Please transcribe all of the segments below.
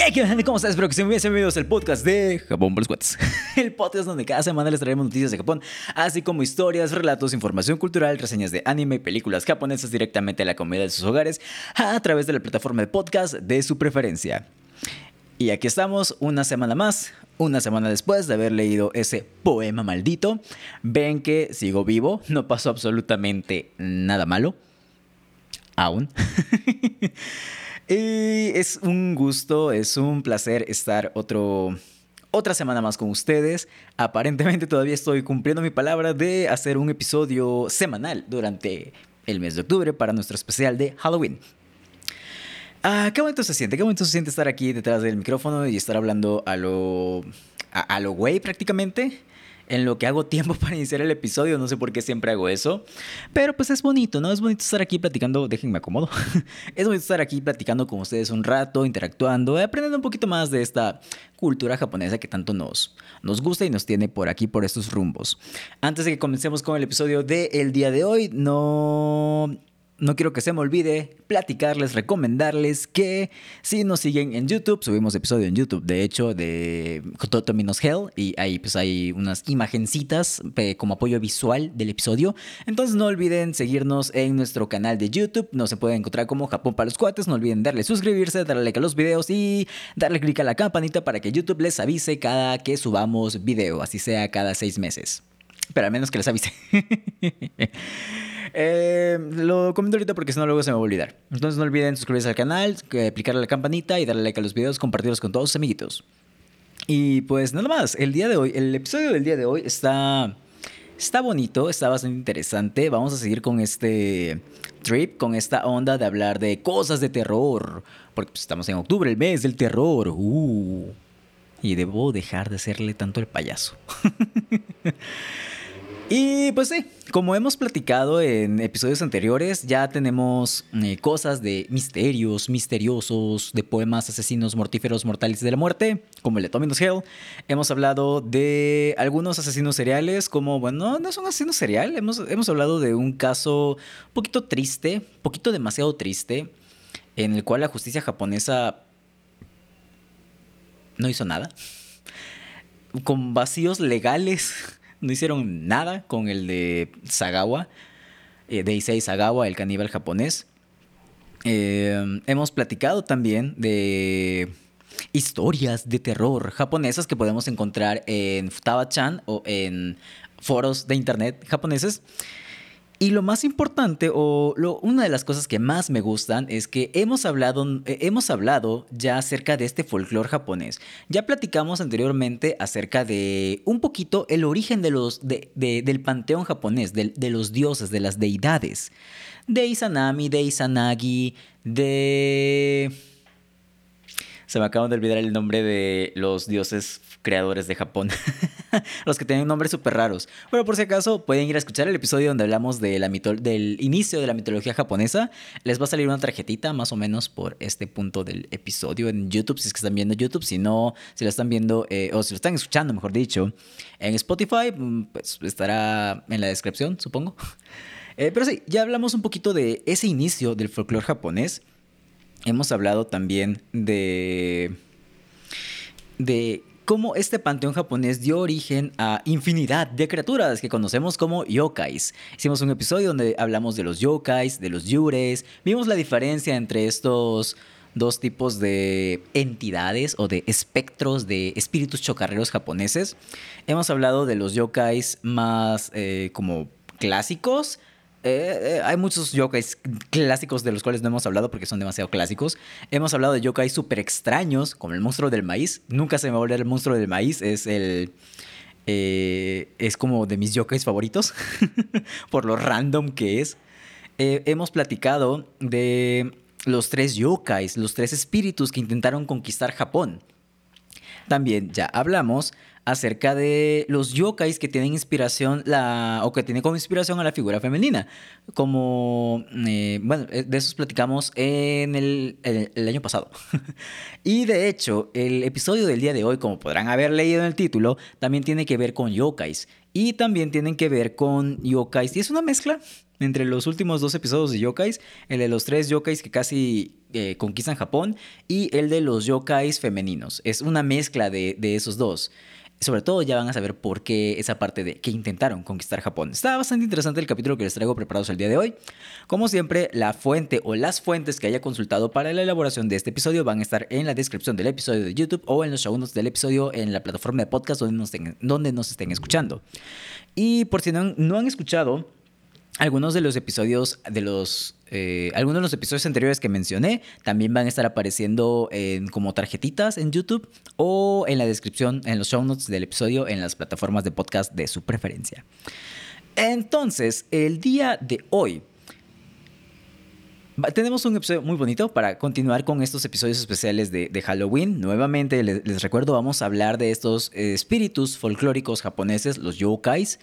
hey, ¿qué onda? ¿Cómo estás? Espero que estén bien. Bienvenidos al podcast de Japón por los cuates. El podcast donde cada semana les traemos noticias de Japón, así como historias, relatos, información cultural, reseñas de anime y películas japonesas directamente a la comida de sus hogares a través de la plataforma de podcast de su preferencia. Y aquí estamos una semana más, una semana después de haber leído ese poema maldito. Ven que sigo vivo, no pasó absolutamente nada malo. Aún. Y es un gusto, es un placer estar otro, otra semana más con ustedes. Aparentemente todavía estoy cumpliendo mi palabra de hacer un episodio semanal durante el mes de octubre para nuestro especial de Halloween. Ah, qué momento se siente, qué momento se siente estar aquí detrás del micrófono y estar hablando a lo, a, a lo güey prácticamente en lo que hago tiempo para iniciar el episodio. No sé por qué siempre hago eso. Pero pues es bonito, ¿no? Es bonito estar aquí platicando. Déjenme acomodo. es bonito estar aquí platicando con ustedes un rato, interactuando, aprendiendo un poquito más de esta cultura japonesa que tanto nos, nos gusta y nos tiene por aquí, por estos rumbos. Antes de que comencemos con el episodio del día de hoy, no no quiero que se me olvide platicarles, recomendarles que si nos siguen en YouTube, subimos episodio en YouTube, de hecho, de Totominos Hell, y ahí pues hay unas imagencitas como apoyo visual del episodio. Entonces no olviden seguirnos en nuestro canal de YouTube, nos se puede encontrar como Japón para los cuates, no olviden darle suscribirse, darle like a los videos y darle clic a la campanita para que YouTube les avise cada que subamos video, así sea cada seis meses. Pero al menos que les avise. Eh, lo comento ahorita porque si no luego se me va a olvidar. Entonces no olviden suscribirse al canal, aplicarle la campanita y darle like a los videos, compartirlos con todos sus amiguitos. Y pues nada más, el día de hoy, el episodio del día de hoy está, está bonito, está bastante interesante. Vamos a seguir con este trip, con esta onda de hablar de cosas de terror. Porque pues, estamos en octubre, el mes del terror. Uh, y debo dejar de hacerle tanto el payaso. Y pues sí, como hemos platicado en episodios anteriores, ya tenemos eh, cosas de misterios, misteriosos, de poemas asesinos mortíferos mortales de la muerte, como el de Tommy Hell. Hemos hablado de algunos asesinos seriales, como, bueno, no es un asesino serial, hemos, hemos hablado de un caso un poquito triste, un poquito demasiado triste, en el cual la justicia japonesa no hizo nada, con vacíos legales no hicieron nada con el de Sagawa, eh, de Issei Sagawa, el caníbal japonés. Eh, hemos platicado también de historias de terror japonesas que podemos encontrar en Futaba-chan o en foros de internet japoneses. Y lo más importante, o una de las cosas que más me gustan, es que hemos hablado, eh, hemos hablado ya acerca de este folclore japonés. Ya platicamos anteriormente acerca de un poquito el origen de los, del panteón japonés, de, de los dioses, de las deidades. De Izanami, de Izanagi, de... Se me acaba de olvidar el nombre de los dioses creadores de Japón. los que tienen nombres súper raros. Pero por si acaso, pueden ir a escuchar el episodio donde hablamos de la del inicio de la mitología japonesa. Les va a salir una tarjetita más o menos por este punto del episodio en YouTube, si es que están viendo YouTube. Si no, si lo están viendo, eh, o si lo están escuchando, mejor dicho, en Spotify, mm, pues estará en la descripción, supongo. Eh, pero sí, ya hablamos un poquito de ese inicio del folclore japonés hemos hablado también de, de cómo este panteón japonés dio origen a infinidad de criaturas que conocemos como yokais. Hicimos un episodio donde hablamos de los yokais, de los yures, vimos la diferencia entre estos dos tipos de entidades o de espectros de espíritus chocarreros japoneses. Hemos hablado de los yokais más eh, como clásicos, eh, eh, hay muchos yokais clásicos de los cuales no hemos hablado porque son demasiado clásicos. Hemos hablado de yokais súper extraños, como el monstruo del maíz. Nunca se me va a olvidar el monstruo del maíz. Es el. Eh, es como de mis yokais favoritos. por lo random que es. hemos platicado de los tres yokais, los tres espíritus que intentaron conquistar Japón. También ya hablamos acerca de los yokais que tienen inspiración la, o que tienen como inspiración a la figura femenina. Como, eh, bueno, eh, de esos platicamos en el, el, año pasado. y de hecho, el episodio del día de hoy, como podrán haber leído en el título, también tiene que ver con yokais. Y también tienen que ver con yokais. Y es una mezcla entre los últimos dos episodios de yokais, el de los tres yokais que casi eh, conquistan Japón y el de los yokais femeninos. Es una mezcla de, de esos dos sobre todo ya van a saber por qué esa parte de que intentaron conquistar Japón. Está bastante interesante el capítulo que les traigo preparados el día de hoy. Como siempre, la fuente o las fuentes que haya consultado para la elaboración de este episodio van a estar en la descripción del episodio de YouTube o en los segundos del episodio en la plataforma de podcast donde nos, donde nos estén escuchando. Y por si no, no han escuchado algunos de los episodios de los eh, algunos de los episodios anteriores que mencioné también van a estar apareciendo en, como tarjetitas en YouTube o en la descripción, en los show notes del episodio en las plataformas de podcast de su preferencia. Entonces, el día de hoy tenemos un episodio muy bonito para continuar con estos episodios especiales de, Halloween. Nuevamente, les, recuerdo, vamos a hablar de estos eh, espíritus folclóricos japoneses, los yokais.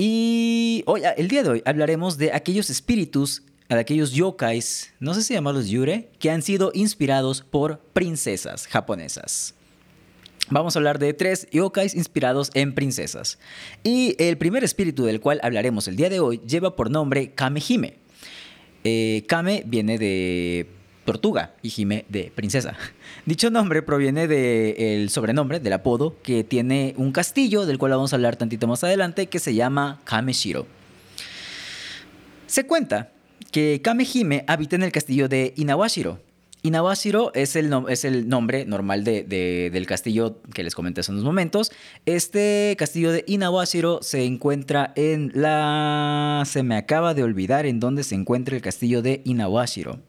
Y hoy, el día de hoy hablaremos de aquellos espíritus, de aquellos yokais, no sé si llamarlos yure, que han sido inspirados por princesas japonesas. Vamos a hablar de tres yokais inspirados en princesas. Y el primer espíritu del cual hablaremos el día de hoy lleva por nombre Kamehime. Eh, Kame viene de tortuga y Jime de princesa. Dicho nombre proviene del sobrenombre, del apodo, que tiene un castillo, del cual vamos a hablar tantito más adelante, que se llama Kameshiro. Se cuenta que Kamehime habita en el castillo de Inawashiro. Inawashiro es el, es el nombre normal del castillo que les comenté hace unos momentos. Este castillo de Inawashiro se encuentra en la... Se me acaba de olvidar en dónde se encuentra el castillo de Inawashiro.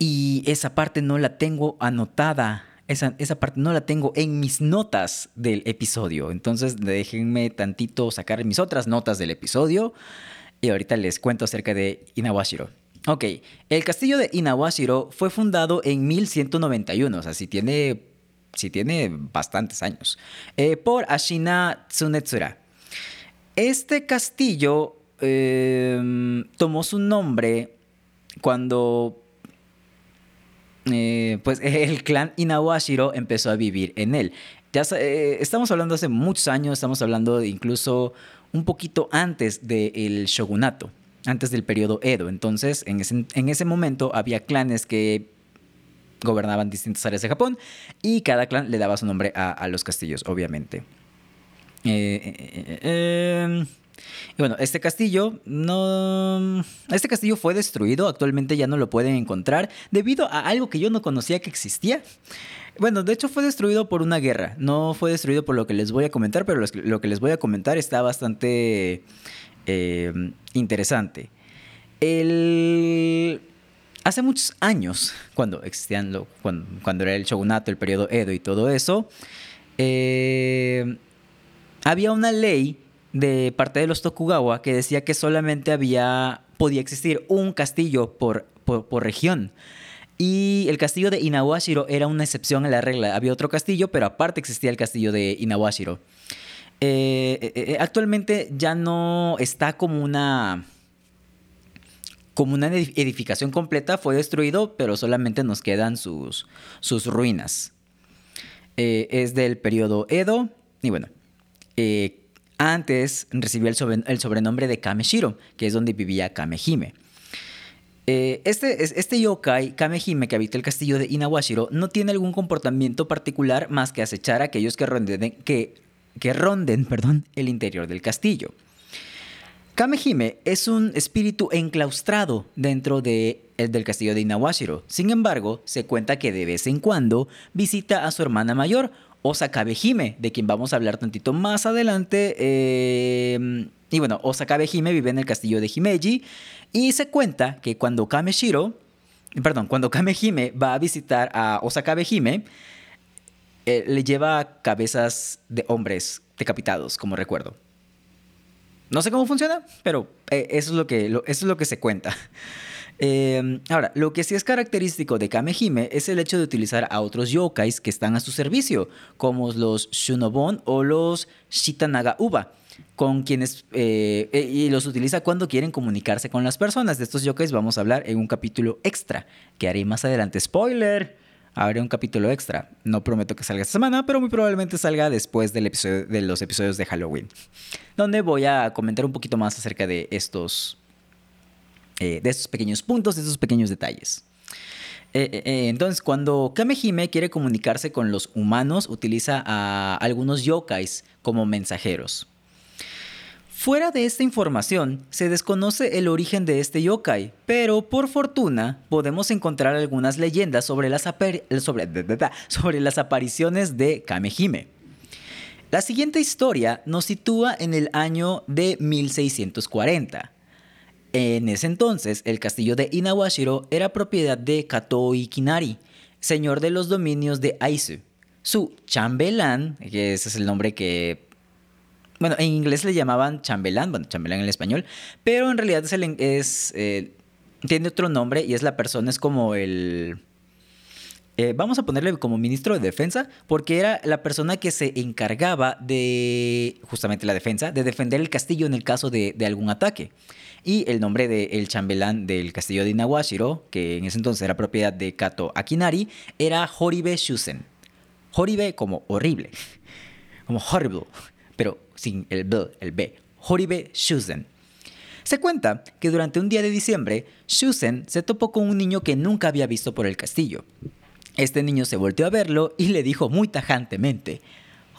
Y esa parte no la tengo anotada. Esa, esa, parte no la tengo en mis notas del episodio. Entonces déjenme tantito sacar mis otras notas del episodio. Y ahorita les cuento acerca de Inawashiro. Ok, el castillo de Inawashiro fue fundado en 1191. O sea, si tiene, si tiene bastantes años. Eh, por Ashina Tsunetsura. Este castillo em, tomó su nombre cuando eh, pues el clan Inawashiro empezó a vivir en él. Ya eh, estamos hablando hace muchos años, estamos hablando incluso un poquito antes del shogunato, antes del periodo Edo. Entonces, en ese, en ese momento había clanes que gobernaban distintas áreas de Japón y cada clan le daba su nombre a, los castillos, obviamente. Eh, em, bueno, este castillo no. Este castillo fue destruido, actualmente ya no lo pueden encontrar debido a algo que yo no conocía que existía. Bueno, de hecho fue destruido por una guerra, no fue destruido por lo que les voy a comentar, pero lo que les voy a comentar está bastante eh, interesante. El... Hace muchos años, cuando existían, lo, cuando, era el shogunato, el periodo Edo y todo eso, eh, había una ley de parte de los Tokugawa que decía que solamente había, podía existir un castillo por, por, región. Y el castillo de Inawashiro era una excepción a la regla. Había otro castillo, pero aparte existía el castillo de Inawashiro. Eh, eh, eh, actualmente ya no está como una como una edificación completa, fue destruido, pero solamente nos quedan sus, sus ruinas. es del periodo Edo, y bueno, antes recibió el, sobrenombre de Kameshiro, que es donde vivía Kamehime. Eh, este, este yokai, Kamehime, que habita el castillo de Inawashiro, no tiene algún comportamiento particular más que acechar a aquellos que ronden, que, ronden perdón, el interior del castillo. Kamehime es un espíritu enclaustrado dentro de, del castillo de Inawashiro. Sin embargo, se cuenta que de vez en cuando visita a su hermana mayor Osakabe Hime, de quien vamos a hablar tantito más adelante. Em, y bueno, Osakabe Hime vive en el castillo de Himeji y se cuenta que cuando Kameshiro, perdón, cuando Kamehime va a visitar a Osakabe Hime, eh, le lleva cabezas de hombres decapitados, como recuerdo. No sé cómo funciona, pero eh, eso, es lo que, eso es lo que se cuenta. Em, ahora, lo que sí es característico de Kamehime es el hecho de utilizar a otros yokais que están a su servicio, como los Shunobon o los Shitanaga Uba con quienes eh, eh, y los utiliza cuando quieren comunicarse con las personas. De estos yokais vamos a hablar en un capítulo extra que haré más adelante. Spoiler, haré un capítulo extra. No prometo que salga esta semana, pero muy probablemente salga después del episodio, de los episodios de Halloween, donde voy a comentar un poquito más acerca de estos de esos pequeños puntos, de esos pequeños detalles. entonces, cuando Kamehime quiere comunicarse con los humanos, utiliza a algunos yokais como mensajeros. Fuera de esta información, se desconoce el origen de este yokai, pero por fortuna podemos encontrar algunas leyendas sobre las, sobre, las apariciones de Kamehime. La siguiente historia nos sitúa en el año de 1640. En ese entonces, el castillo de Inawashiro era propiedad de Kato Ikinari, señor de los dominios de Aizu. Su chambelán, que ese es el nombre que bueno, en inglés le llamaban chambelán, bueno, chambelán en español, pero en realidad es, eh, tiene otro nombre y es la persona, es como el... Eh, vamos a ponerle como ministro de defensa, porque era la persona que se encargaba de, justamente la defensa, de defender el castillo en el caso de, algún ataque. Y el nombre del chambelán del castillo de Inawashiro, que en ese entonces era propiedad de Kato Akinari, era Horibe Shusen. Horibe como horrible, como horrible, pero sin el B, el B, Horibe Shusen. Se cuenta que durante un día de diciembre, Shusen se topó con un niño que nunca había visto por el castillo. Este niño se volteó a verlo y le dijo muy tajantemente,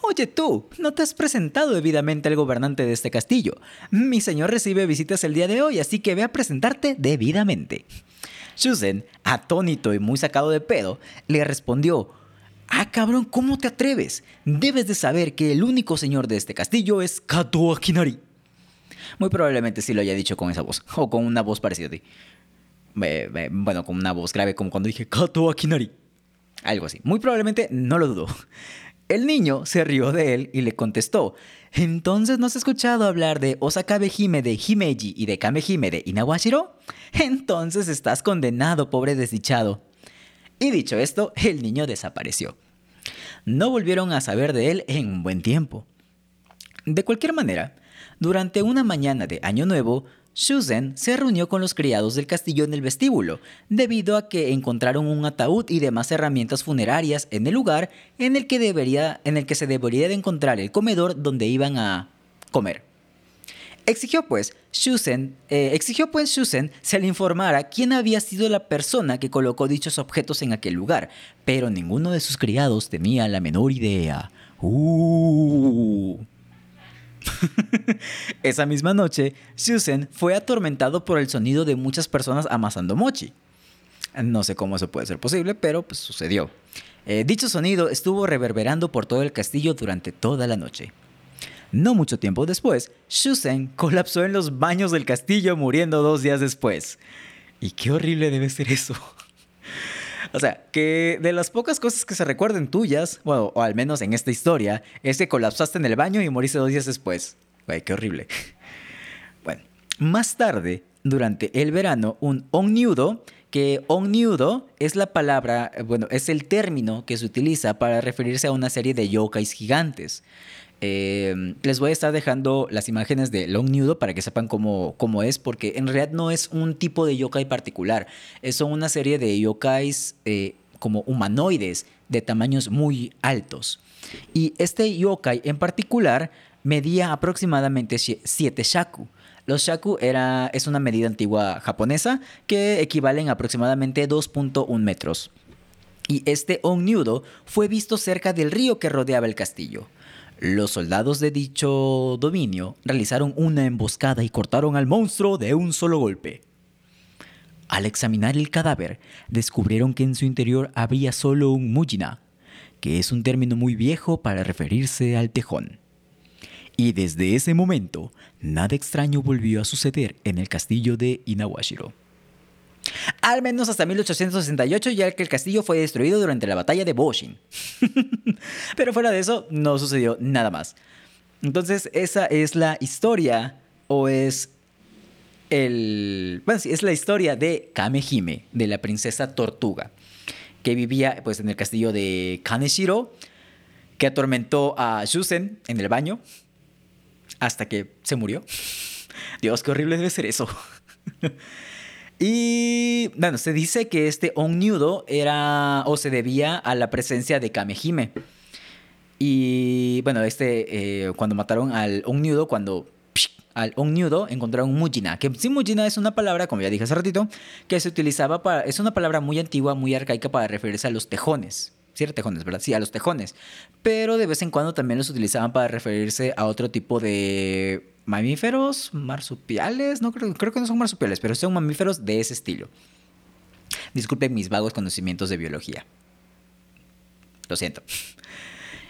Oye tú, no te has presentado debidamente al gobernante de este castillo. Mi señor recibe visitas el día de hoy, así que ve a presentarte debidamente. Shusen, atónito y muy sacado de pedo, le respondió, Ah, cabrón, ¿cómo te atreves? Debes de saber que el único señor de este castillo es Kato Akinari. Muy probablemente sí lo haya dicho con esa voz, o con una voz parecida a ti. bueno, con una voz grave como cuando dije Kato Akinari. Algo así. Muy probablemente no lo dudo. El niño se rió de él y le contestó, ¿entonces no has escuchado hablar de Osakabe Hime de Himeji y de Kamehime de Inawashiro? Entonces estás condenado, pobre desdichado. Y dicho esto, el niño desapareció. No volvieron a saber de él en un buen tiempo. De cualquier manera, durante una mañana de Año Nuevo, Susan se reunió con los criados del castillo en el vestíbulo, debido a que encontraron un ataúd y demás herramientas funerarias en el lugar en el que, debería, en el que se debería de encontrar el comedor donde iban a comer. Exigió pues, Shusen, eh, exigió pues se le informara quién había sido la persona que colocó dichos objetos en aquel lugar, pero ninguno de sus criados tenía la menor idea. Uh. Esa misma noche, Shusen fue atormentado por el sonido de muchas personas amasando mochi. No sé cómo eso puede ser posible, pero pues sucedió. Eh, dicho sonido estuvo reverberando por todo el castillo durante toda la noche. No mucho tiempo después, Shusen colapsó en los baños del castillo muriendo dos días después. Y qué horrible debe ser eso. O sea, que de las pocas cosas que se recuerden tuyas, bueno, o al menos en esta historia, es que colapsaste en el baño y moriste dos días después. Güey, qué horrible. Bueno, más tarde, durante el verano, un onniudo, que onniudo es la palabra, bueno, es el término que se utiliza para referirse a una serie de yokais gigantes. Eh, les voy a estar dejando las imágenes de Long Nudo para que sepan cómo, cómo, es, porque en realidad no es un tipo de yokai particular, son una serie de yokais eh, como humanoides de tamaños muy altos. Y este yokai en particular medía aproximadamente 7 shaku. Los shaku era, es una medida antigua japonesa que equivalen a aproximadamente 2.1 metros. Y este Onnyudo fue visto cerca del río que rodeaba el castillo. Los soldados de dicho dominio realizaron una emboscada y cortaron al monstruo de un solo golpe. Al examinar el cadáver, descubrieron que en su interior había solo un mujina, que es un término muy viejo para referirse al tejón. Y desde ese momento, nada extraño volvió a suceder en el castillo de Inawashiro. Al menos hasta 1868, ya que el castillo fue destruido durante la batalla de Boshin. Pero fuera de eso, no sucedió nada más. Entonces, esa es la historia, o es el. Bueno, sí, es la historia de Kamehime, de la princesa tortuga, que vivía pues, en el castillo de Kaneshiro, que atormentó a Shusen en el baño hasta que se murió. Dios, qué horrible debe ser eso. Y bueno, se dice que este Onnyudo era o se debía a la presencia de Kamehime. Y bueno, este, eh, cuando mataron al Onnyudo, cuando al Onnyudo, encontraron Mujina, que sí Mujina es una palabra, como ya dije hace ratito, que se utilizaba para, es una palabra muy antigua, muy arcaica para referirse a los tejones. Sí, tejones, ¿verdad? Sí, a los tejones. Pero de vez en cuando también los utilizaban para referirse a otro tipo de mamíferos, marsupiales, no creo, creo que no son marsupiales, pero son mamíferos de ese estilo. Disculpen mis vagos conocimientos de biología. Lo siento.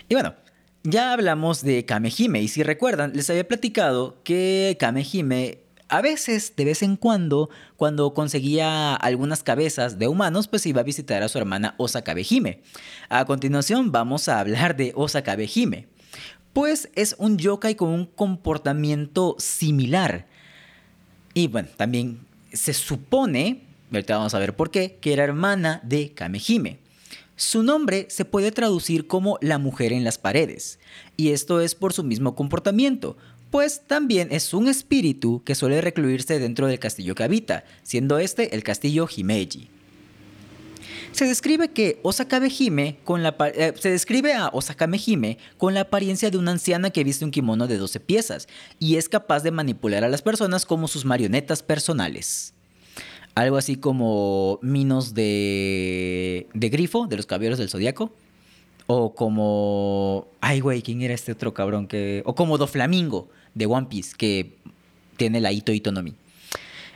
Y bueno, ya hablamos de Kamehime y si recuerdan, les había platicado que Kamehime a veces, de vez en cuando, cuando conseguía algunas cabezas de humanos, pues iba a visitar a su hermana Osakabehime. A continuación vamos a hablar de Osakabehime. Pues es un yokai con un comportamiento similar. Y bueno, también se supone, ahorita vamos a ver por qué, que era hermana de Kamehime. Su nombre se puede traducir como la mujer en las paredes, y esto es por su mismo comportamiento, pues también es un espíritu que suele recluirse dentro del castillo que habita, siendo este el castillo Himeji. Se describe que Hime con la eh, se describe a Osakame Hime con la apariencia de una anciana que viste un kimono de 12 piezas y es capaz de manipular a las personas como sus marionetas personales algo así como Minos de, de Grifo, de los Caballeros del Zodíaco. O como. Ay, güey, ¿quién era este otro cabrón que.? O como Doflamingo de One Piece, que tiene la Ito Itonomi.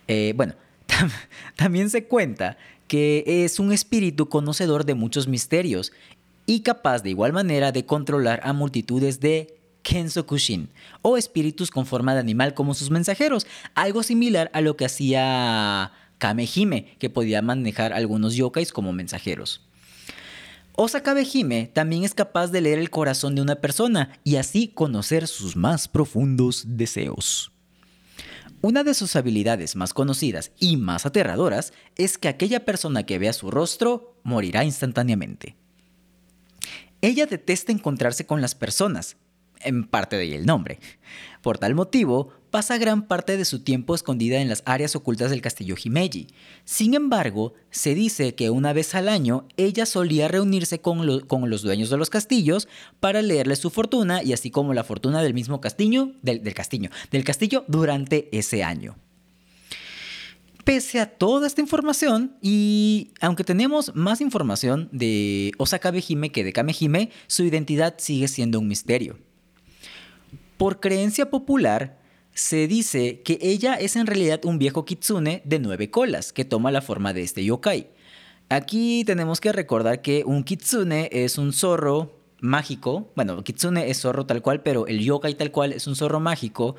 Eh, bueno, también se cuenta que es un espíritu conocedor de muchos misterios y capaz de igual manera de controlar a multitudes de Kensokushin o espíritus con forma de animal como sus mensajeros, algo similar a lo que hacía Kamehime, que podía manejar algunos yokais como mensajeros. Osakabe Hime también es capaz de leer el corazón de una persona y así conocer sus más profundos deseos. Una de sus habilidades más conocidas y más aterradoras es que aquella persona que vea su rostro morirá instantáneamente. Ella detesta encontrarse con las personas, en parte de ahí el nombre. Por tal motivo, pasa gran parte de su tiempo escondida en las áreas ocultas del castillo Himeji. Sin embargo, se dice que una vez al año ella solía reunirse con, los dueños de los castillos para leerles su fortuna y así como la fortuna del mismo castillo, castillo, durante ese año. Pese a toda esta información, y aunque tenemos más información de Osakabe Hime que de Kamehime, su identidad sigue siendo un misterio. Por creencia popular, se dice que ella es en realidad un viejo kitsune de nueve colas que toma la forma de este yokai. Aquí tenemos que recordar que un kitsune es un zorro mágico, bueno, kitsune es zorro tal cual, pero el yokai tal cual es un zorro mágico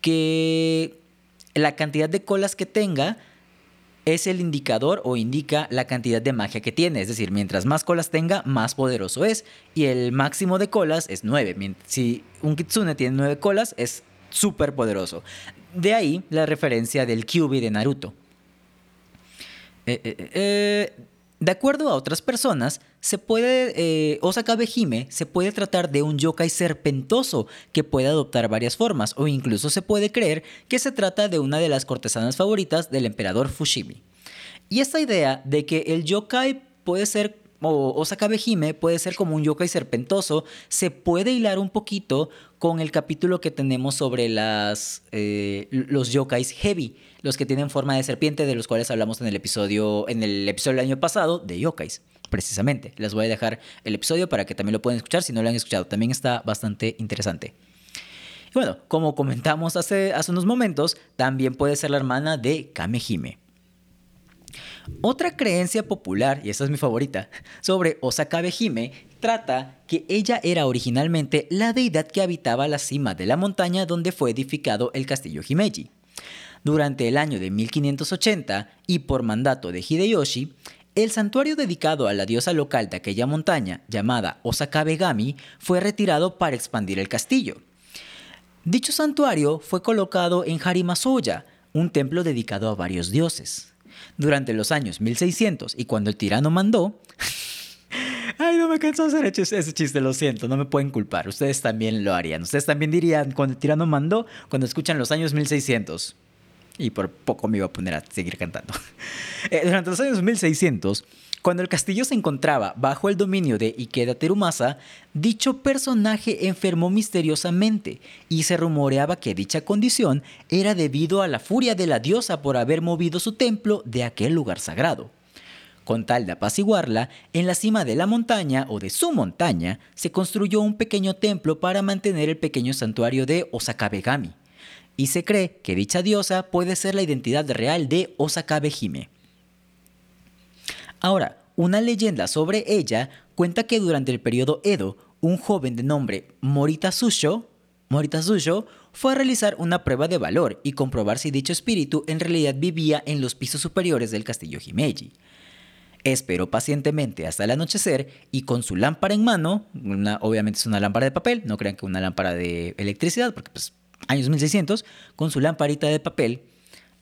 que la cantidad de colas que tenga es el indicador o indica la cantidad de magia que tiene. Es decir, mientras más colas tenga, más poderoso es. Y el máximo de colas es nueve. Si un kitsune tiene nueve colas, es súper poderoso. De ahí la referencia del Kyubi de Naruto. Eh, eh, eh, de acuerdo a otras personas, se puede, Osakabe Hime se puede tratar de un yokai serpentoso que puede adoptar varias formas, o incluso se puede creer que se trata de una de las cortesanas favoritas del emperador Fushimi. Y esta idea de que el yokai puede ser o Osakabe Hime puede ser como un yokai serpentoso, se puede hilar un poquito con el capítulo que tenemos sobre las, eh, los yokais heavy, los que tienen forma de serpiente, de los cuales hablamos en el episodio, en el episodio del año pasado de yokais, precisamente. Les voy a dejar el episodio para que también lo puedan escuchar si no lo han escuchado. También está bastante interesante. Y bueno, como comentamos hace, hace unos momentos, también puede ser la hermana de Kamehime. Otra creencia popular, y esta es mi favorita, sobre Osakabe Hime trata que ella era originalmente la deidad que habitaba la cima de la montaña donde fue edificado el castillo Himeji. Durante el año de 1580 y por mandato de Hideyoshi, el santuario dedicado a la diosa local de aquella montaña, llamada Osakabe Gami, fue retirado para expandir el castillo. Dicho santuario fue colocado en Harimasoya, un templo dedicado a varios dioses durante los años 1600 y cuando el tirano mandó... Ay, no me canso de hacer ese chiste, lo siento, no me pueden culpar. Ustedes también lo harían. Ustedes también dirían cuando el tirano mandó, cuando escuchan los años 1600. Y por poco me iba a poner a seguir cantando. Eh, durante los años 1600, Cuando el castillo se encontraba bajo el dominio de Ikeda Terumasa, dicho personaje enfermó misteriosamente y se rumoreaba que dicha condición era debido a la furia de la diosa por haber movido su templo de aquel lugar sagrado. Con tal de apaciguarla, en la cima de la montaña o de su montaña se construyó un pequeño templo para mantener el pequeño santuario de Osakabe-gami. Y se cree que dicha diosa puede ser la identidad real de Osakabe Hime. Ahora, una leyenda sobre ella cuenta que durante el periodo Edo, un joven de nombre Morita Susho, Morita fue a realizar una prueba de valor y comprobar si dicho espíritu en realidad vivía en los pisos superiores del castillo Himeji. Esperó pacientemente hasta el anochecer y con su lámpara en mano, obviamente es una lámpara de papel, no crean que una lámpara de electricidad, porque pues años 1600, con su lamparita de papel,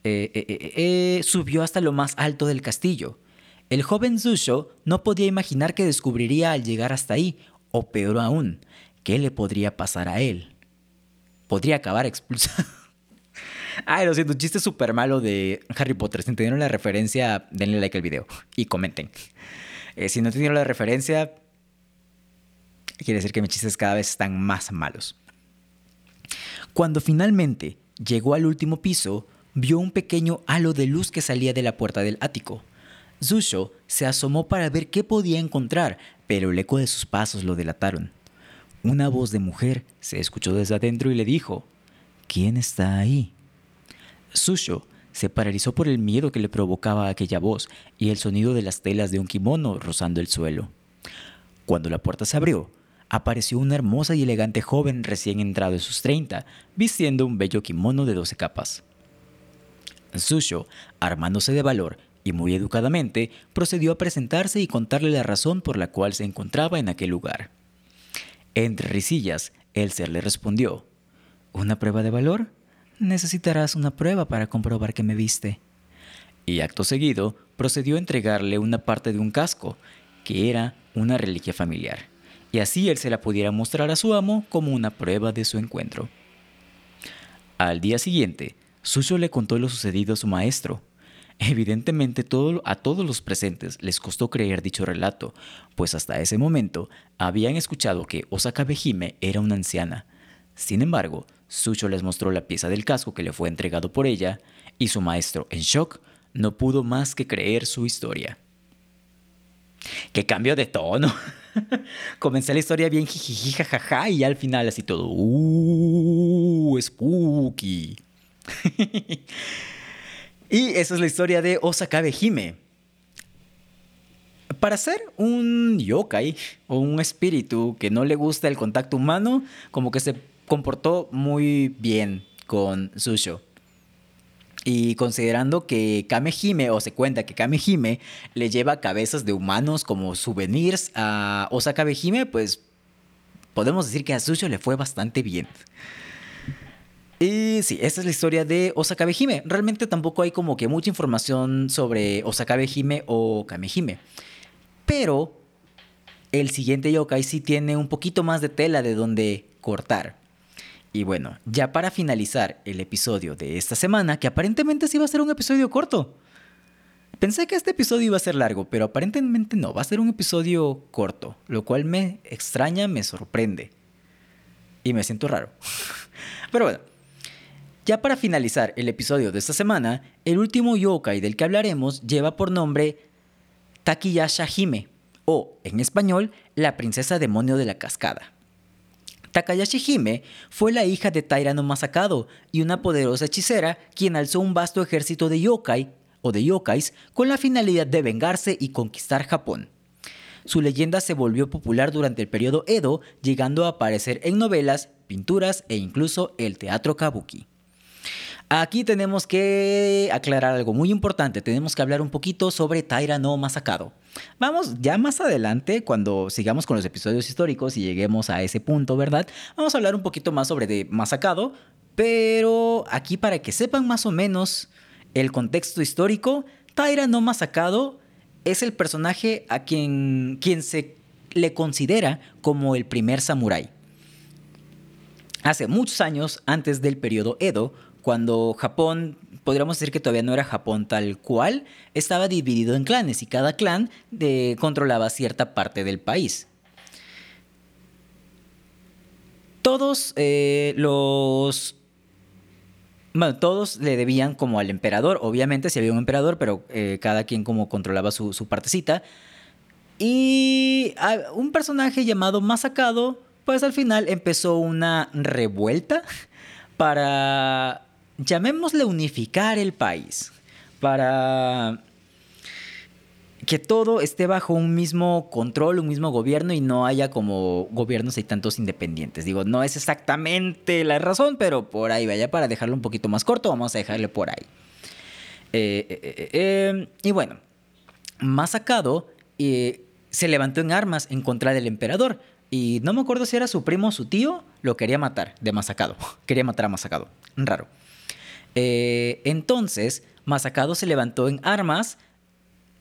eh, eh, eh, subió hasta lo más alto del castillo. El joven Zusho no podía imaginar que descubriría al llegar hasta ahí, o peor aún, qué le podría pasar a él. Podría acabar expulsado. Ay, lo siento, un chiste súper malo de Harry Potter. Si entendieron la referencia, denle like al video y comenten. Eh, si no entendieron la referencia, quiere decir que mis chistes cada vez están más malos. Cuando finalmente llegó al último piso, vio un pequeño halo de luz que salía de la puerta del ático. Zusho se asomó para ver qué podía encontrar, pero el eco de sus pasos lo delataron. Una voz de mujer se escuchó desde adentro y le dijo, ¿Quién está ahí? Susho se paralizó por el miedo que le provocaba aquella voz y el sonido de las telas de un kimono rozando el suelo. Cuando la puerta se abrió, apareció una hermosa y elegante joven recién entrado en sus 30, vistiendo un bello kimono de 12 capas. Susho, armándose de valor y muy educadamente, procedió a presentarse y contarle la razón por la cual se encontraba en aquel lugar. Entre risillas, el ser le respondió, ¿Una prueba de valor? necesitarás una prueba para comprobar que me viste. Y acto seguido procedió a entregarle una parte de un casco, que era una reliquia familiar, y así él se la pudiera mostrar a su amo como una prueba de su encuentro. Al día siguiente, Suso le contó lo sucedido a su maestro. Evidentemente todo, a todos los presentes les costó creer dicho relato, pues hasta ese momento habían escuchado que Osaka Behime era una anciana. Sin embargo, Sucho les mostró la pieza del casco que le fue entregado por ella y su maestro, en shock, no pudo más que creer su historia. ¡Qué cambio de tono! Comencé la historia bien jijiji jajaja y al final así todo ¡Uh! ¡Spooky! y esa es la historia de Osakabe Hime. Para ser un yokai o un espíritu que no le gusta el contacto humano, como que se comportó muy bien con Susho. Y considerando que Kamehime, o se cuenta que Kamehime le lleva cabezas de humanos como souvenirs a Osaka Behime, pues podemos decir que a Susho le fue bastante bien. Y sí, esta es la historia de Osaka Behime. Realmente tampoco hay como que mucha información sobre Osaka Behime o Kamehime. Pero el siguiente yokai sí tiene un poquito más de tela de donde cortar. Y bueno, ya para finalizar el episodio de esta semana, que aparentemente sí va a ser un episodio corto. Pensé que este episodio iba a ser largo, pero aparentemente no, va a ser un episodio corto, lo cual me extraña, me sorprende. Y me siento raro. Pero bueno, ya para finalizar el episodio de esta semana, el último yokai del que hablaremos lleva por nombre Takiyasha Hime, o en español, la princesa demonio de la cascada. Takayashi Hime fue la hija de Taira no Masakado y una poderosa hechicera quien alzó un vasto ejército de yokai o de yokais con la finalidad de vengarse y conquistar Japón. Su leyenda se volvió popular durante el periodo Edo, llegando a aparecer en novelas, pinturas e incluso el teatro kabuki. Aquí tenemos que aclarar algo muy importante, tenemos que hablar un poquito sobre Taira no Masakado. Vamos, ya más adelante, cuando sigamos con los episodios históricos y lleguemos a ese punto, ¿verdad? Vamos a hablar un poquito más sobre de Masakado, pero aquí para que sepan más o menos el contexto histórico, Taira no Masakado es el personaje a quien, quien se le considera como el primer samurái. Hace muchos años, antes del periodo Edo, cuando Japón podríamos decir que todavía no era Japón tal cual, estaba dividido en clanes y cada clan de, controlaba cierta parte del país. Todos eh, los... Bueno, todos le debían como al emperador, obviamente si había un emperador, pero eh, cada quien como controlaba su, su partecita. Y un personaje llamado Masakado, pues al final empezó una revuelta para, llamémosle, unificar el país. Para que todo esté bajo un mismo control, un mismo gobierno y no haya como gobiernos y tantos independientes. Digo, no es exactamente la razón, pero por ahí vaya, para dejarlo un poquito más corto, vamos a dejarle por ahí. Eh, eh, eh, y bueno, Masakado se levantó en armas en contra del emperador. Y no me acuerdo si era su primo o su tío, lo quería matar de Masacado. Quería matar a Masacado. Raro. Eh, entonces, Masacado se levantó en armas,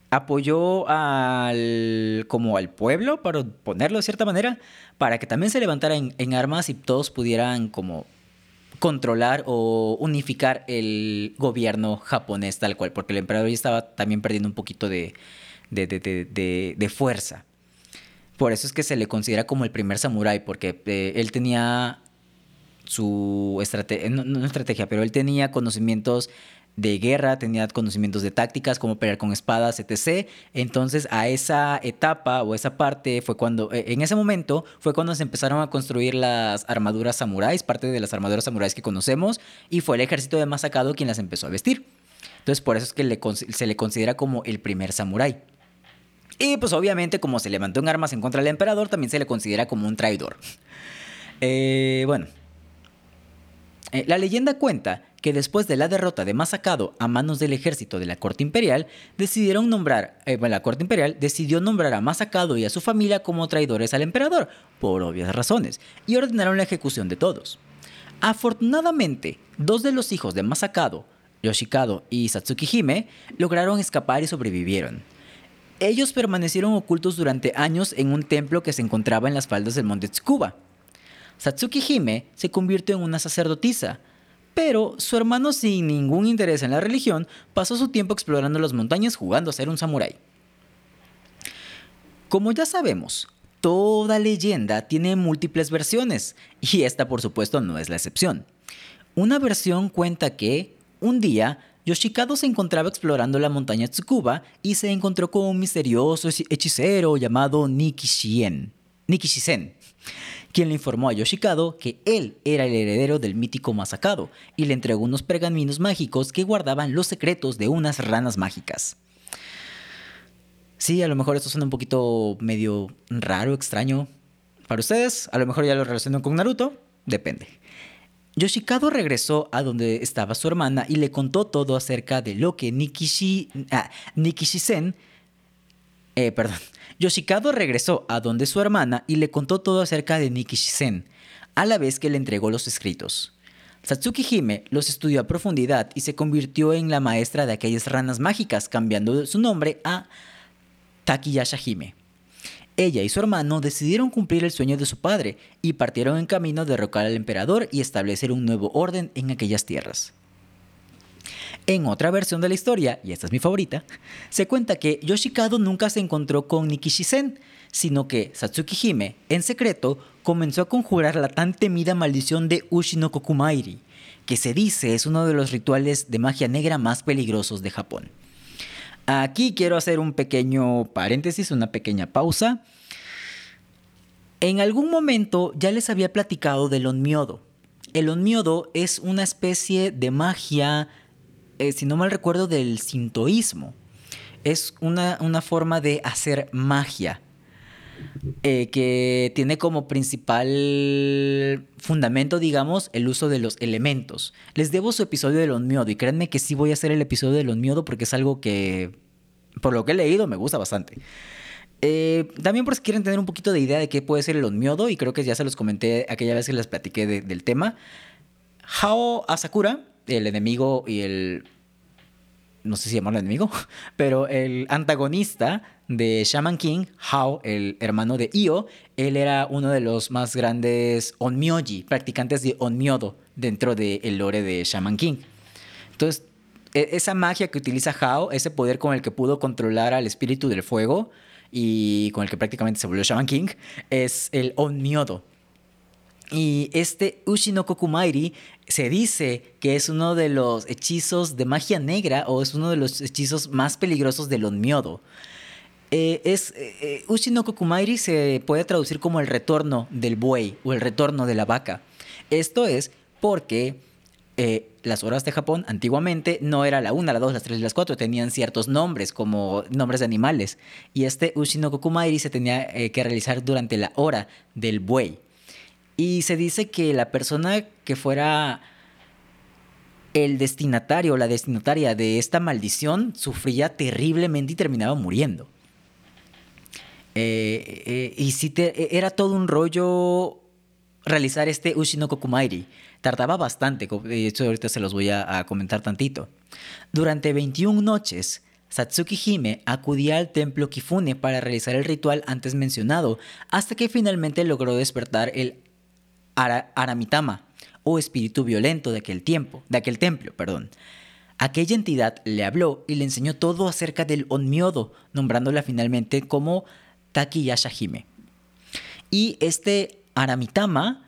apoyó al, como al pueblo, para ponerlo de cierta manera, para que también se levantara en, armas y todos pudieran como controlar o unificar el gobierno japonés tal cual, porque el emperador ya estaba también perdiendo un poquito de, de, fuerza. Por eso es que se le considera como el primer samurái, porque eh, él tenía su estrategia, no, estrategia, pero él tenía conocimientos de guerra, tenía conocimientos de tácticas, como pelear con espadas, etc. Entonces a esa etapa o esa parte fue cuando, eh, en ese momento fue cuando se empezaron a construir las armaduras samuráis, parte de las armaduras samuráis que conocemos, y fue el ejército de Masakado quien las empezó a vestir. Entonces por eso es que se le considera como el primer samurái. Y pues obviamente como se levantó en armas en contra del emperador, también se le considera como un traidor. Eh, bueno, eh, la leyenda cuenta que después de la derrota de Masakado a manos del ejército de la corte imperial, decidieron nombrar, eh, la corte imperial decidió nombrar a Masakado y a su familia como traidores al emperador, por obvias razones, y ordenaron la ejecución de todos. Afortunadamente, dos de los hijos de Masakado, Yoshikado y Satsuki Hime, lograron escapar y sobrevivieron. Ellos permanecieron ocultos durante años en un templo que se encontraba en las faldas del monte Tsukuba. Satsuki Hime se convirtió en una sacerdotisa, pero su hermano sin ningún interés en la religión pasó su tiempo explorando las montañas jugando a ser un samurái. Como ya sabemos, toda leyenda tiene múltiples versiones, y esta por supuesto no es la excepción. Una versión cuenta que, un día, Yoshikado se encontraba explorando la montaña Tsukuba y se encontró con un misterioso hechicero llamado Nikishien, Nikishisen, quien le informó a Yoshikado que él era el heredero del mítico Masakado y le entregó unos pergaminos mágicos que guardaban los secretos de unas ranas mágicas. Sí, a lo mejor esto suena un poquito medio raro, extraño para ustedes, a lo mejor ya lo relacionan con Naruto, depende. Yoshikado regresó a donde estaba su hermana y le contó todo acerca de lo que Nikishi, ah, Nikishisen, eh, perdón, Yoshikado regresó a donde su hermana y le contó todo acerca de Nikishisen, a la vez que le entregó los escritos. Satsuki Hime los estudió a profundidad y se convirtió en la maestra de aquellas ranas mágicas, cambiando su nombre a Takiyasha Hime. Ella y su hermano decidieron cumplir el sueño de su padre y partieron en camino a derrocar al emperador y establecer un nuevo orden en aquellas tierras. En otra versión de la historia, y esta es mi favorita, se cuenta que Yoshikado nunca se encontró con Nikishisen, sino que Satsuki Hime, en secreto, comenzó a conjurar la tan temida maldición de Ushino Kokumairi, que se dice es uno de los rituales de magia negra más peligrosos de Japón. Aquí quiero hacer un pequeño paréntesis, una pequeña pausa. En algún momento ya les había platicado del onmyodo. El onmyodo es una especie de magia, eh, si no mal recuerdo, del sintoísmo. Es una, forma de hacer magia. Eh, que tiene como principal fundamento, digamos, el uso de los elementos. Les debo su episodio del onmyodo y créanme que sí voy a hacer el episodio del onmyodo porque es algo que, por lo que he leído, me gusta bastante. Eh, también por si quieren tener un poquito de idea de qué puede ser el onmyodo, y creo que ya se los comenté aquella vez que les platiqué del tema. Hao Asakura, el enemigo y el no sé si llamarlo enemigo, pero el antagonista de Shaman King, Hao, el hermano de Io, él era uno de los más grandes onmyoji, practicantes de onmyodo dentro del lore de Shaman King. Entonces, e, esa magia que utiliza Hao, ese poder con el que pudo controlar al espíritu del fuego y con el que prácticamente se volvió Shaman King, es el Onmyodo. Y este Ushinokokumairi se dice que es uno de los hechizos de magia negra o es uno de los hechizos más peligrosos del Onmyodo. Eh, es, eh, eh se puede traducir como el retorno del buey o el retorno de la vaca. Esto es porque eh, las horas de Japón antiguamente no era la 1, la 2, las 3 y las 4, tenían ciertos nombres como nombres de animales. Y este Ushinokokumairi se tenía eh, que realizar durante la hora del buey. Y se dice que la persona que fuera el destinatario o la destinataria de esta maldición sufría terriblemente y terminaba muriendo. Eh, y si te, era todo un rollo realizar este Ushinokokumairi tardaba bastante, de hecho ahorita se los voy a, comentar tantito. Durante 21 noches, Satsuki Hime acudía al templo Kifune para realizar el ritual antes mencionado, hasta que finalmente logró despertar el Aramitama, o espíritu violento de aquel tiempo, de aquel templo, perdón. Aquella entidad le habló y le enseñó todo acerca del Onmyodo, nombrándola finalmente como Takiyasha Hime. Y este Aramitama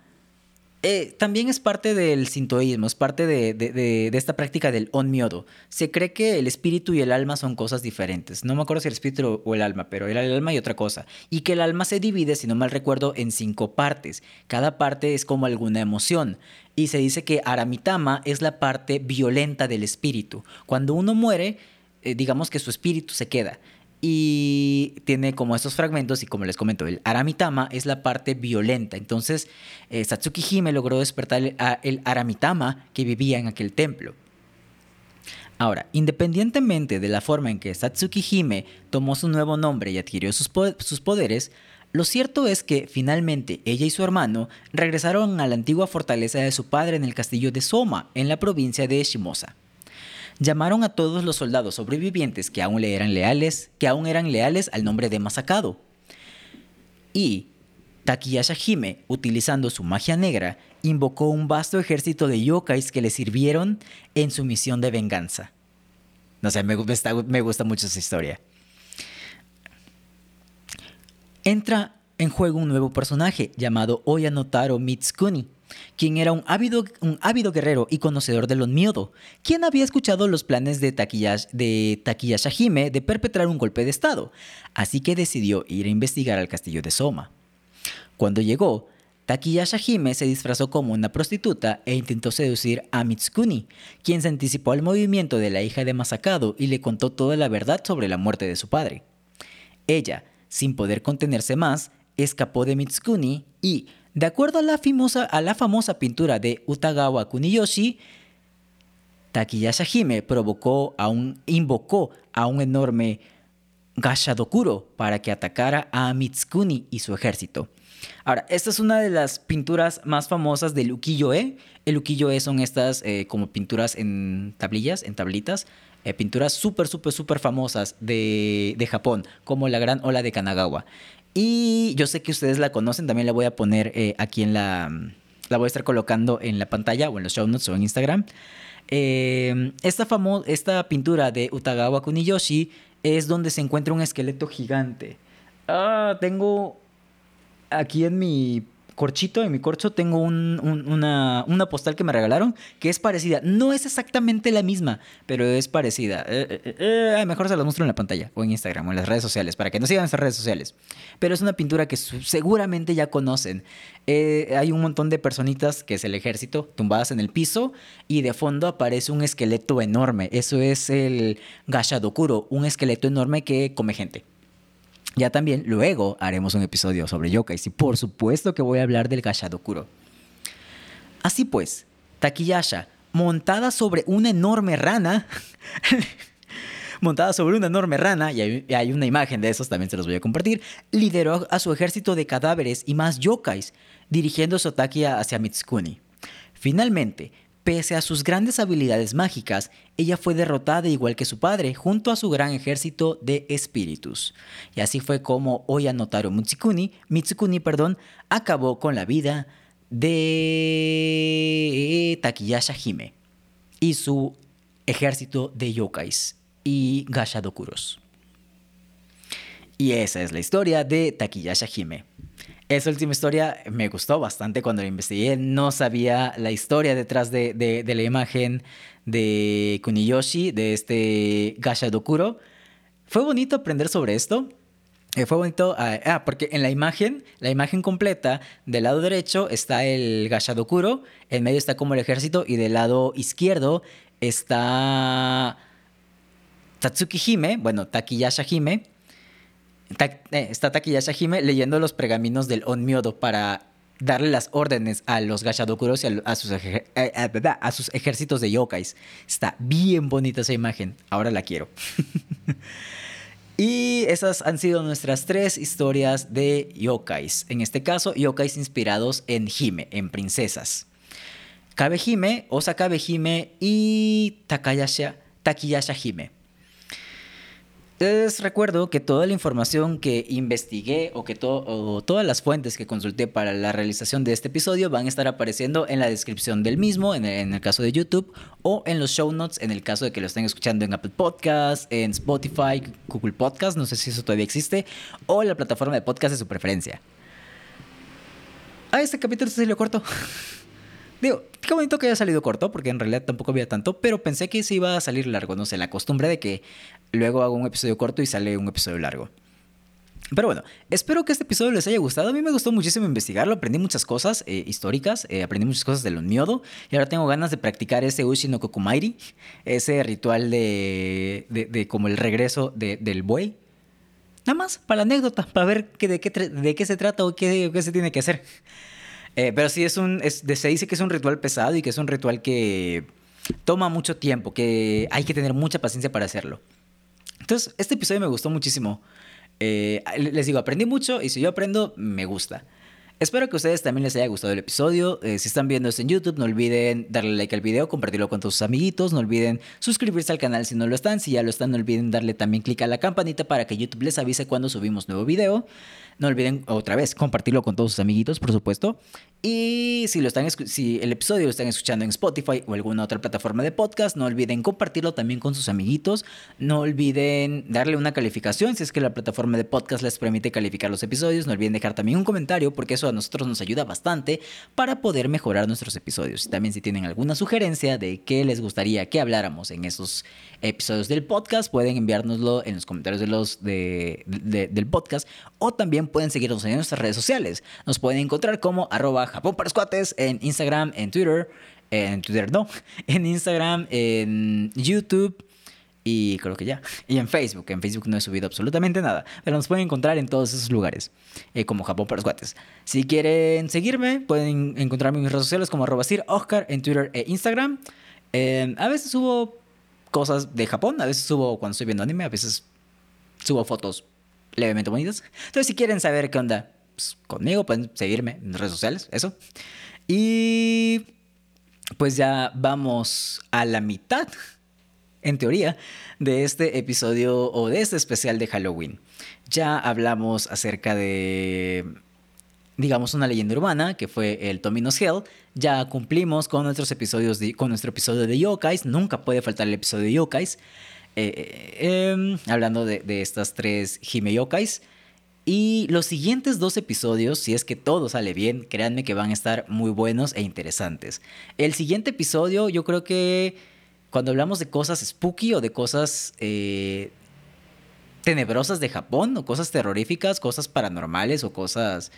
eh, también es parte del sintoísmo, es parte de, esta práctica del onmyodo. Se cree que el espíritu y el alma son cosas diferentes. No me acuerdo si el espíritu o el alma, pero el alma y otra cosa. Y que el alma se divide, si no mal recuerdo, en cinco partes. Cada parte es como alguna emoción. Y se dice que Aramitama es la parte violenta del espíritu. Cuando uno muere, eh, digamos que su espíritu se queda y tiene como estos fragmentos y como les comento, el Aramitama es la parte violenta. Entonces, eh, Satsuki Hime logró despertar el, el Aramitama que vivía en aquel templo. Ahora, independientemente de la forma en que Satsuki Hime tomó su nuevo nombre y adquirió sus, sus poderes, lo cierto es que finalmente ella y su hermano regresaron a la antigua fortaleza de su padre en el castillo de Soma, en la provincia de Shimosa llamaron a todos los soldados sobrevivientes que aún, le eran leales, que aún eran leales al nombre de Masakado. Y Takiyasha Hime, utilizando su magia negra, invocó un vasto ejército de yokais que le sirvieron en su misión de venganza. No sé, me, me gusta mucho esa historia. Entra en juego un nuevo personaje llamado Oyanotaro Mitsukuni, quien era un ávido, un guerrero y conocedor de los miedo, quien había escuchado los planes de Takiyash, de Takiyasha Hime de perpetrar un golpe de estado, así que decidió ir a investigar al castillo de Soma. Cuando llegó, Takiyasha Hime se disfrazó como una prostituta e intentó seducir a Mitsukuni, quien se anticipó al movimiento de la hija de Masakado y le contó toda la verdad sobre la muerte de su padre. Ella, sin poder contenerse más, escapó de Mitsukuni y, de acuerdo a la, famosa, pintura de Utagawa Kuniyoshi, Takiyasha Hime provocó a un, invocó a un enorme Gashadokuro para que atacara a Mitsukuni y su ejército. Ahora, esta es una de las pinturas más famosas del ukiyo-e. El ukiyo-e son estas eh, como pinturas en tablillas, en tablitas, eh, pinturas súper, súper, súper famosas de, de, Japón, como la Gran Ola de Kanagawa. Y yo sé que ustedes la conocen, también la voy a poner eh, aquí en la... La voy a estar colocando en la pantalla o en los show notes o en Instagram. Eh, esta, esta pintura de Utagawa Kuniyoshi es donde se encuentra un esqueleto gigante. Ah, tengo aquí en mi corchito, en mi corcho, tengo una, postal que me regalaron que es parecida. No es exactamente la misma, pero es parecida. Eh, eh, eh, mejor se las muestro en la pantalla o en Instagram o en las redes sociales para que no sigan esas redes sociales. Pero es una pintura que seguramente ya conocen. hay un montón de personitas, que es el ejército, tumbadas en el piso y de fondo aparece un esqueleto enorme. Eso es el Gashadokuro, un esqueleto enorme que come gente. Ya también luego haremos un episodio sobre yokais y por supuesto que voy a hablar del Gashadokuro. Así pues, Takiyasha, montada sobre una enorme rana, montada sobre una enorme rana, y hay, una imagen de esos, también se los voy a compartir, lideró a su ejército de cadáveres y más yokais, dirigiendo su ataque hacia Mitsukuni. Finalmente, Pese a sus grandes habilidades mágicas, ella fue derrotada igual que su padre, junto a su gran ejército de espíritus. Y así fue como Oya Notaro Mitsukuni, Mitsukuni perdón, acabó con la vida de Takiyasha Hime. Y su ejército de yokais y gashadokuros. Y esa es la historia de Takiyasha Hime. Esa última historia me gustó bastante cuando la investigué. No sabía la historia detrás de, la imagen de Kuniyoshi, de este Gashadokuro. Fue bonito aprender sobre esto. Eh, fue bonito, ah, ah, porque en la imagen, la imagen completa, del lado derecho está el Gashadokuro, en medio está como el ejército y del lado izquierdo está Tatsuki Hime, bueno, Takiyasha Hime, eh, está Takiyasha Hime leyendo los pergaminos del Onmyodo para darle las órdenes a los Gashadokuros y a, sus eh, a, sus ejércitos de yokais. Está bien bonita esa imagen. Ahora la quiero. y esas han sido nuestras tres historias de yokais. En este caso, yokais inspirados en Hime, en princesas. Kabe Hime, Osakabe Hime y Takayasha, Takiyasha Hime. Les recuerdo que toda la información que investigué o que todas las fuentes que consulté para la realización de este episodio van a estar apareciendo en la descripción del mismo, en el, caso de YouTube, o en los show notes, en el caso de que lo estén escuchando en Apple Podcasts, en Spotify, Google Podcasts, no sé si eso todavía existe, o la plataforma de podcast de su preferencia. Ah, este capítulo se salió corto. Digo, qué bonito que haya salido corto, porque en realidad tampoco había tanto, pero pensé que se iba a salir largo. No sé, la costumbre de que luego hago un episodio corto y sale un episodio largo. Pero bueno, espero que este episodio les haya gustado. A mí me gustó muchísimo investigarlo, aprendí muchas cosas eh, históricas, eh, aprendí muchas cosas de los miodo y ahora tengo ganas de practicar ese Ushi no Kokumairi, ese ritual de, de, como el regreso del buey. Nada más, para la anécdota, para ver de, qué, de qué se trata o qué, qué se tiene que hacer. Eh, pero sí es un, se dice que es un ritual pesado y que es un ritual que toma mucho tiempo, que hay que tener mucha paciencia para hacerlo. Entonces, este episodio me gustó muchísimo. Eh, les digo, aprendí mucho y si yo aprendo, me gusta. Espero que a ustedes también les haya gustado el episodio. Eh, si están viendo esto en YouTube, no olviden darle like al video, compartirlo con sus amiguitos. No olviden suscribirse al canal si no lo están. Si ya lo están, no olviden darle también clic a la campanita para que YouTube les avise cuando subimos nuevo video. No olviden otra vez compartirlo con todos sus amiguitos, por supuesto. Y si, lo están, si el episodio lo están escuchando en Spotify o alguna otra plataforma de podcast, no olviden compartirlo también con sus amiguitos. No olviden darle una calificación si es que la plataforma de podcast les permite calificar los episodios. No olviden dejar también un comentario porque eso a nosotros nos ayuda bastante para poder mejorar nuestros episodios. También si tienen alguna sugerencia de qué les gustaría que habláramos en esos episodios del podcast, pueden enviárnoslo en los comentarios de los, del podcast o también pueden seguirnos en nuestras redes sociales. Nos pueden encontrar como arroba Japón en Instagram, en Twitter, en Twitter no, en Instagram, en YouTube y creo que ya. Y en Facebook. En Facebook no he subido absolutamente nada. Pero nos pueden encontrar en todos esos lugares. Eh, como Japón para. Si quieren seguirme, pueden encontrarme en mis redes sociales como arroba en Twitter e Instagram. Eh, a veces subo cosas de Japón. A veces subo cuando estoy viendo anime. A veces subo fotos levemente bonitas. Entonces, si quieren saber qué onda pues, conmigo, pueden seguirme en redes sociales, eso. Y pues ya vamos a la mitad, en teoría, de este episodio o de este especial de Halloween. Ya hablamos acerca de, digamos, una leyenda urbana, que fue el Tomino's Hell. Ya cumplimos con nuestros episodios, con nuestro episodio de Yokais. Nunca puede faltar el episodio de Yokais. Eh, em, hablando de, estas tres Hime Yokais. Y los siguientes dos episodios, si es que todo sale bien, créanme que van a estar muy buenos e interesantes. El siguiente episodio, yo creo que cuando hablamos de cosas spooky o de cosas eh, tenebrosas de Japón, o cosas terroríficas, cosas paranormales o cosas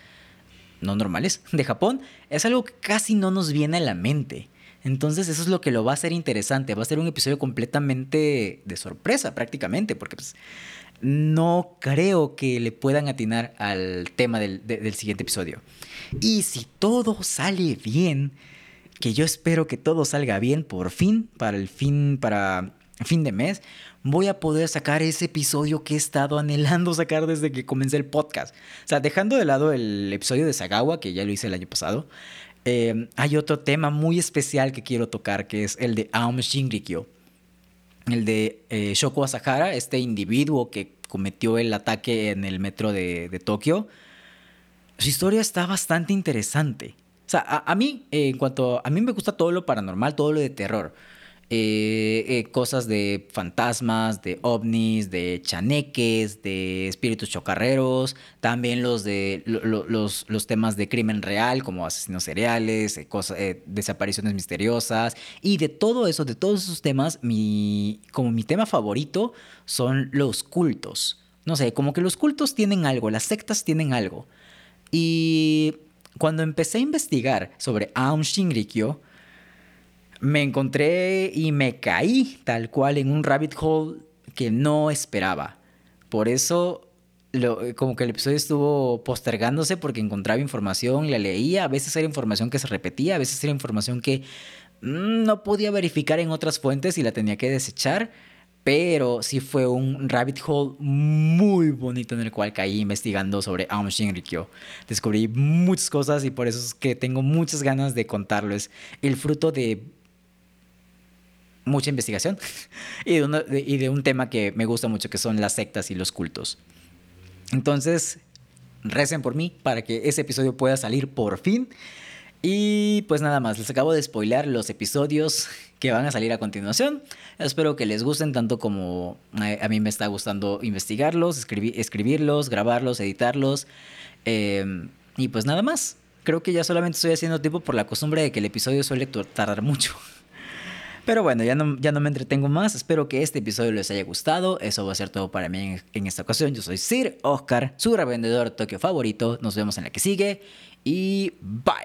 no normales de Japón, es algo que casi no nos viene a la mente. Entonces eso es lo que lo va a hacer interesante. Va a ser un episodio completamente de sorpresa prácticamente, porque pues, no creo que le puedan atinar al tema del, siguiente episodio. Y si todo sale bien, que yo espero que todo salga bien por fin, para el fin, para fin de mes, voy a poder sacar ese episodio que he estado anhelando sacar desde que comencé el podcast. O sea, dejando de lado el episodio de Sagawa, que ya lo hice el año pasado, eh, hay otro tema muy especial que quiero tocar, que es el de Aum Shinrikyo. El de eh, Shoko Asahara, este individuo que cometió el ataque en el metro de, Tokio. Su historia está bastante interesante. O sea, a, mí, en cuanto a mí me gusta todo lo paranormal, todo lo de terror. Eh, eh, cosas de fantasmas, de ovnis, de chaneques, de espíritus chocarreros, también los de los, los, temas de crimen real como asesinos seriales, eh, cosas, desapariciones misteriosas y de todo eso, de todos esos temas, mi, como mi tema favorito son los cultos. No sé, como que los cultos tienen algo, las sectas tienen algo. Y cuando empecé a investigar sobre Aum Shinrikyo, me encontré y me caí tal cual en un rabbit hole que no esperaba. Por eso, como que el episodio estuvo postergándose porque encontraba información, la leía, a veces era información que se repetía, a veces era información que mm, no podía verificar en otras fuentes y la tenía que desechar. Pero sí fue un rabbit hole muy bonito en el cual caí investigando sobre Aum Shinrikyo. Descubrí muchas cosas y por eso es que tengo muchas ganas de contarles. El fruto de mucha investigación y, de un tema que me gusta mucho, que son las sectas y los cultos. Entonces, recen por mí para que ese episodio pueda salir por fin. Y pues nada más, les acabo de spoiler los episodios que van a salir a continuación. Espero que les gusten tanto como a mí me está gustando investigarlos, escribirlos, grabarlos, editarlos. Em, y pues nada más. Creo que ya solamente estoy haciendo tiempo por la costumbre de que el episodio suele tardar mucho. Pero bueno, ya no, ya no me entretengo más. Espero que este episodio les haya gustado. Eso va a ser todo para mí en, en esta ocasión. Yo soy Sir Oscar, su revendedor Tokio favorito. Nos vemos en la que sigue y bye.